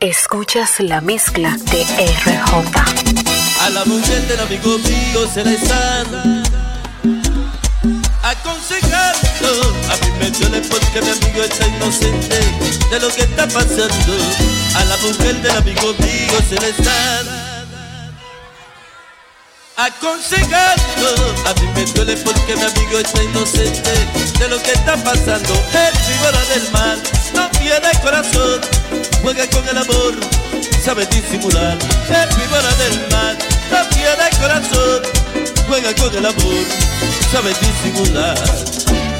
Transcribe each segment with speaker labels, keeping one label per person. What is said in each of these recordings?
Speaker 1: Escuchas la mezcla de RJ.
Speaker 2: A la mujer del amigo mío se la están aconsejando. A mí me duele porque mi amigo está inocente de lo que está pasando. A la mujer del amigo mío se la están aconsejando. A mí me duele porque mi amigo está inocente de lo que está pasando. El figura del mal no tiene corazón juega con el amor, sabe disimular. Es víbora del mal, no tiene corazón, juega con el amor, sabe disimular.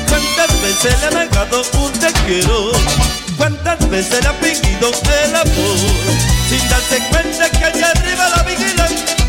Speaker 2: ¿Cuántas veces le ha negado un te quiero? ¿Cuántas veces le ha fingido el amor? Sin darse cuenta que allá arriba la vigilan,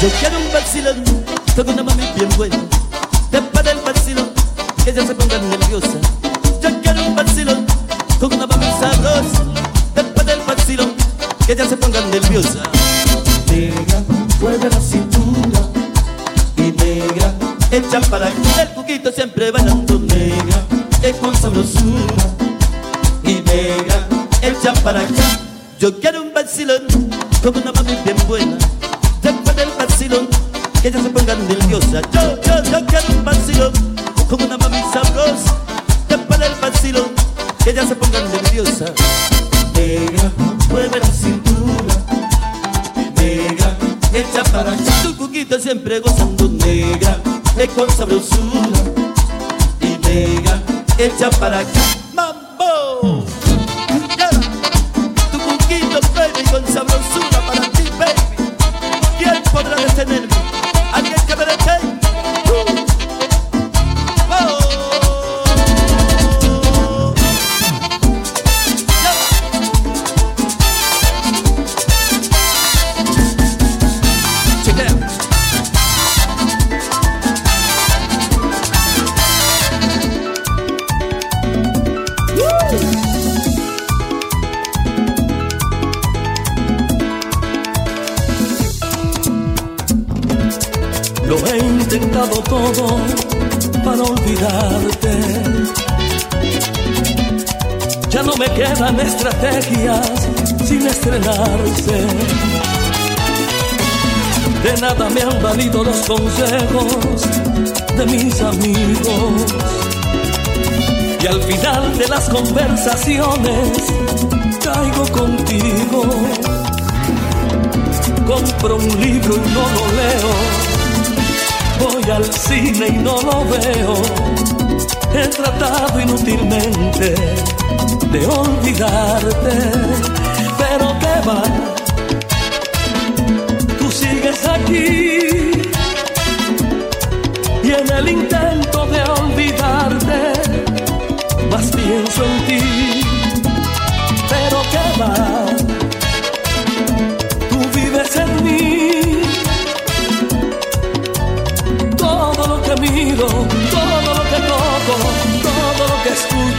Speaker 2: Yo quiero un vacilón con una mami bien buena. Mami sabrosa, después del vacilón, que ella se ponga nerviosa. Negra, mueve la cintura, negra, echa para allá. Tu cuquito siempre gozando negra, es con sabrosura, y negra, echa para acá.
Speaker 3: Todo para olvidarte. Ya no me quedan estrategias sin estrenarse. De nada me han valido los consejos de mis amigos. Y al final de las conversaciones caigo contigo. Compro un libro y no lo leo voy al cine y no lo veo. He tratado inútilmente de olvidarte, pero qué va, tú sigues aquí y en el intento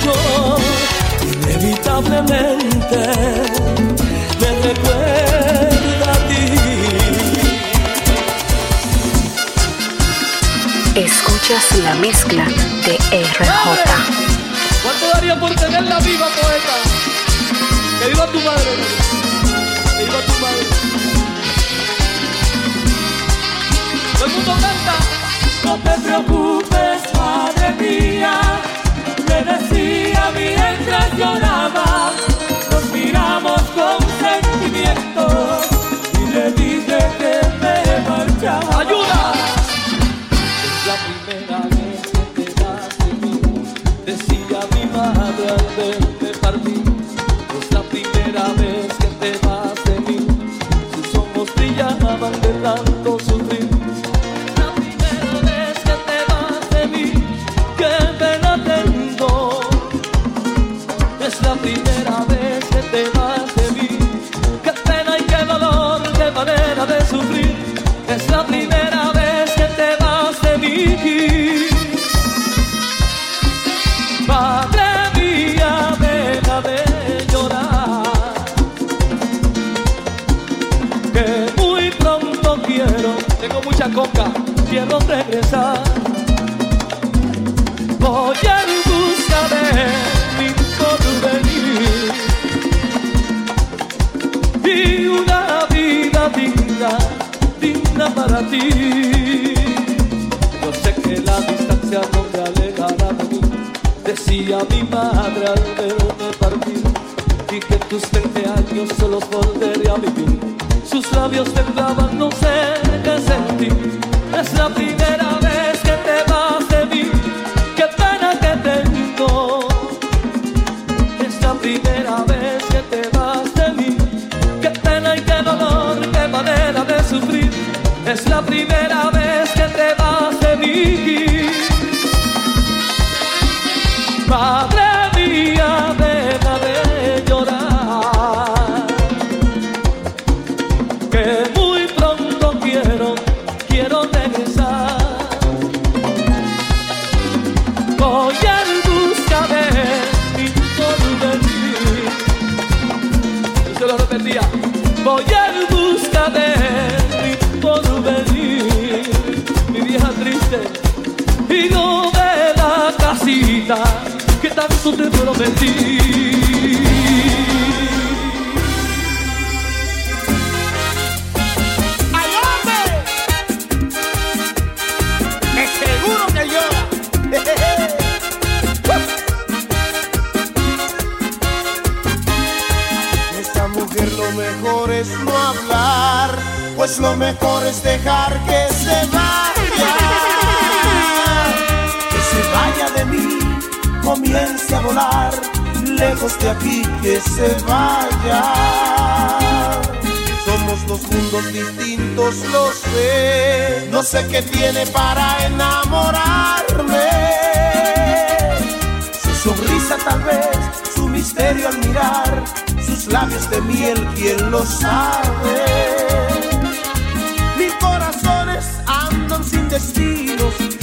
Speaker 3: escucho, inevitablemente me recuerda a ti.
Speaker 1: Escuchas la mezcla de RJ.
Speaker 3: ¿Cuánto daría por tenerla viva, poeta? Que viva tu madre, que viva tu madre. Todo el mundo canta.
Speaker 4: No te preocupes, mientras lloraba. Decía mi madre al verme partir
Speaker 3: y que tus 20 años se los volvería a vivir. Sus labios temblaban, no sé qué sentir. Es la primera vez que te vas de mí, qué pena que tengo. Es la primera vez que te vas de mí, qué pena y qué dolor, qué manera de sufrir. Es la primera linda que tanto te prometí.
Speaker 5: ¡Ay, hombre! ¡Me seguro que llora! Esta mujer lo mejor es no hablar, pues lo mejor es dejar que se vaya. Que se vaya de mí comience a volar lejos de aquí que se vaya. Somos dos mundos distintos, lo sé. No sé qué tiene para enamorarme. Su sonrisa tal vez, su misterio al mirar, sus labios de miel, quién lo sabe. Mis corazones andan sin destinos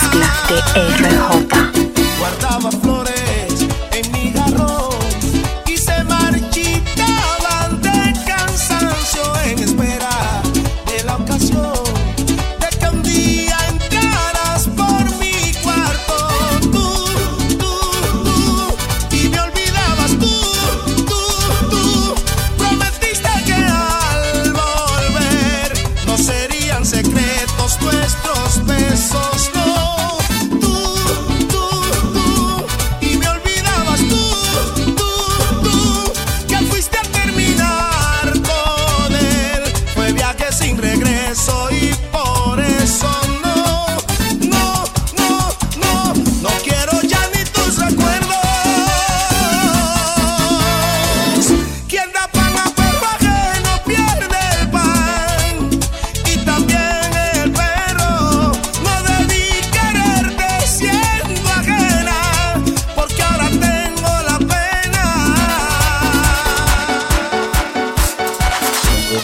Speaker 5: mezcla de RJ.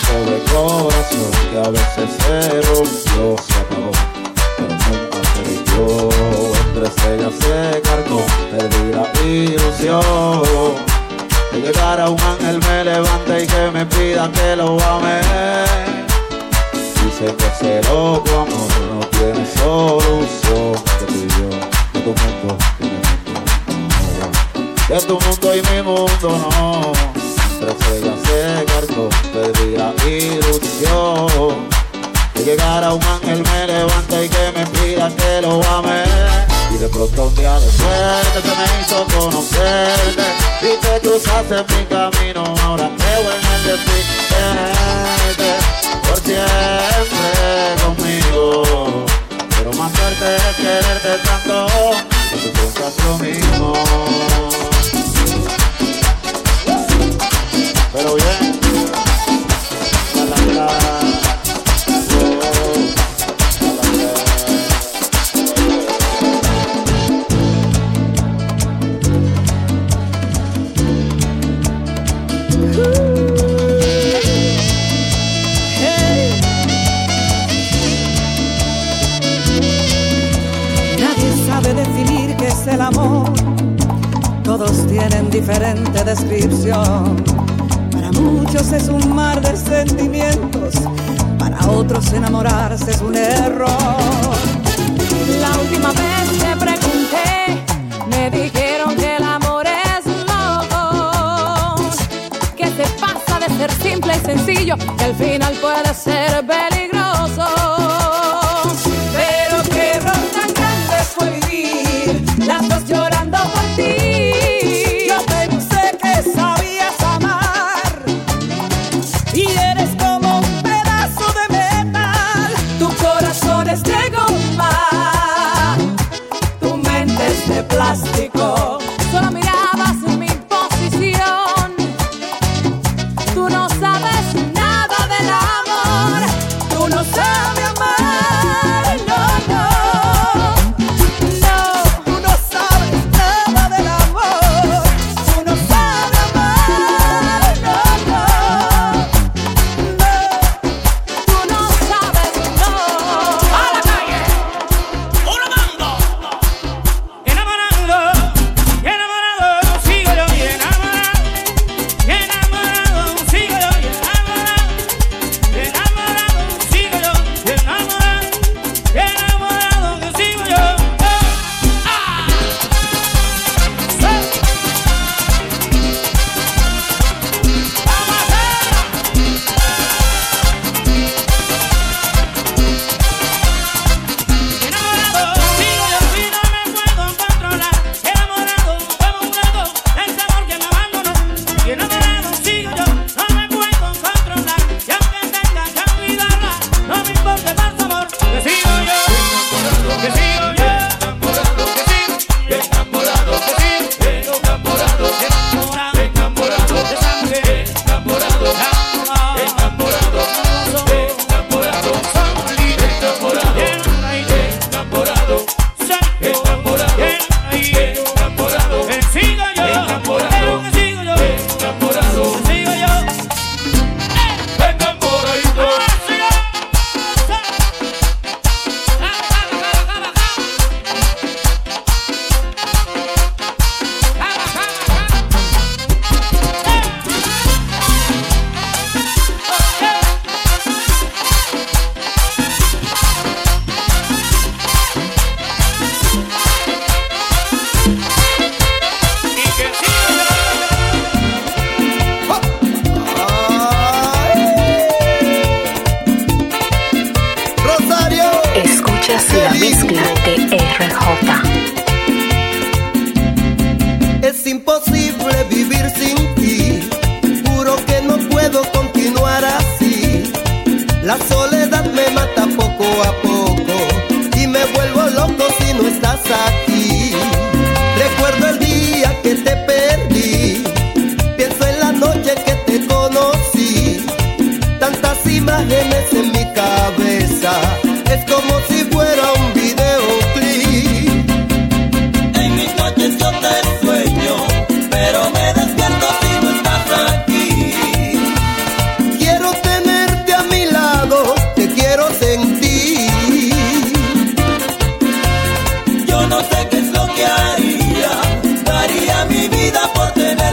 Speaker 5: sobre corazón que a
Speaker 1: veces
Speaker 5: se rompió, se acabó, pero nunca se. Entre estrellas se cargó, perdí la
Speaker 6: ilusión. Que llegara un ángel me levante y que me pida que lo ame. Dice que ese loco amor no tiene solución. Te pidió que tu mundo, que. Que tu mundo y mi mundo no Cargó, perdí la ilusión. Que llegar a un ángel me levante y que me pida que lo ame. Y de pronto un día de suerte se me hizo conocerte Y te cruzaste en mi camino
Speaker 7: Todos tienen diferente descripción. Para muchos es un mar de sentimientos. Para otros enamorarse es un error.
Speaker 8: La última vez que pregunté, me dijeron que el amor es loco, que se pasa de ser simple y sencillo, que al final puede ser peligroso.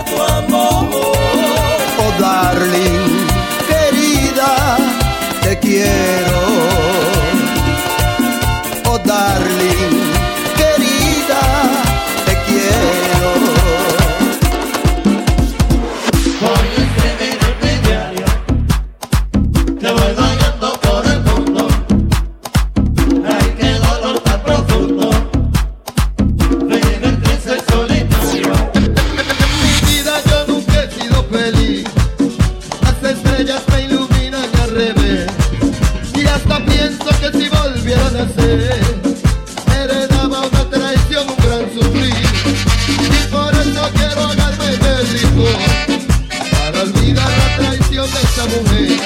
Speaker 7: tu
Speaker 9: Heredaba una traición, un gran sufrir. Y por eso quiero agarrarme el rico. Para olvidar la traición de esta mujer.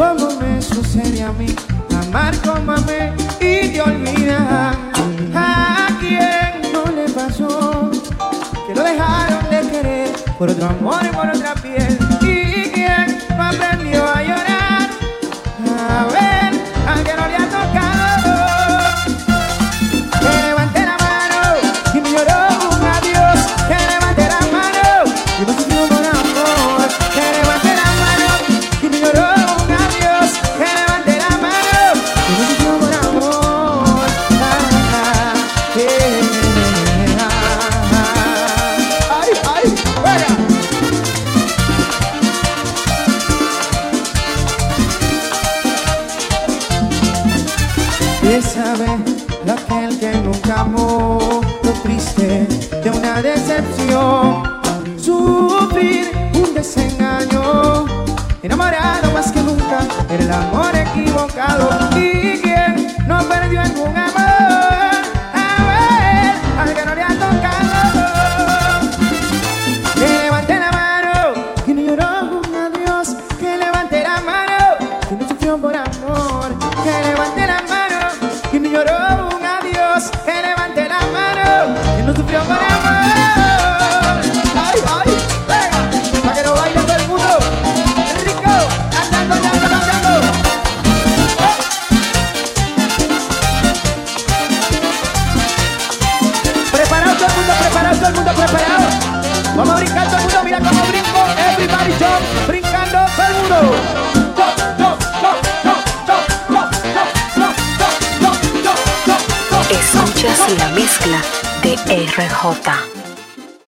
Speaker 7: como me sucede a mí, amar como amé y te olvidas. A quien no le pasó, que lo dejaron de querer por otro amor y por otra piel. decepción.
Speaker 1: 最后吧。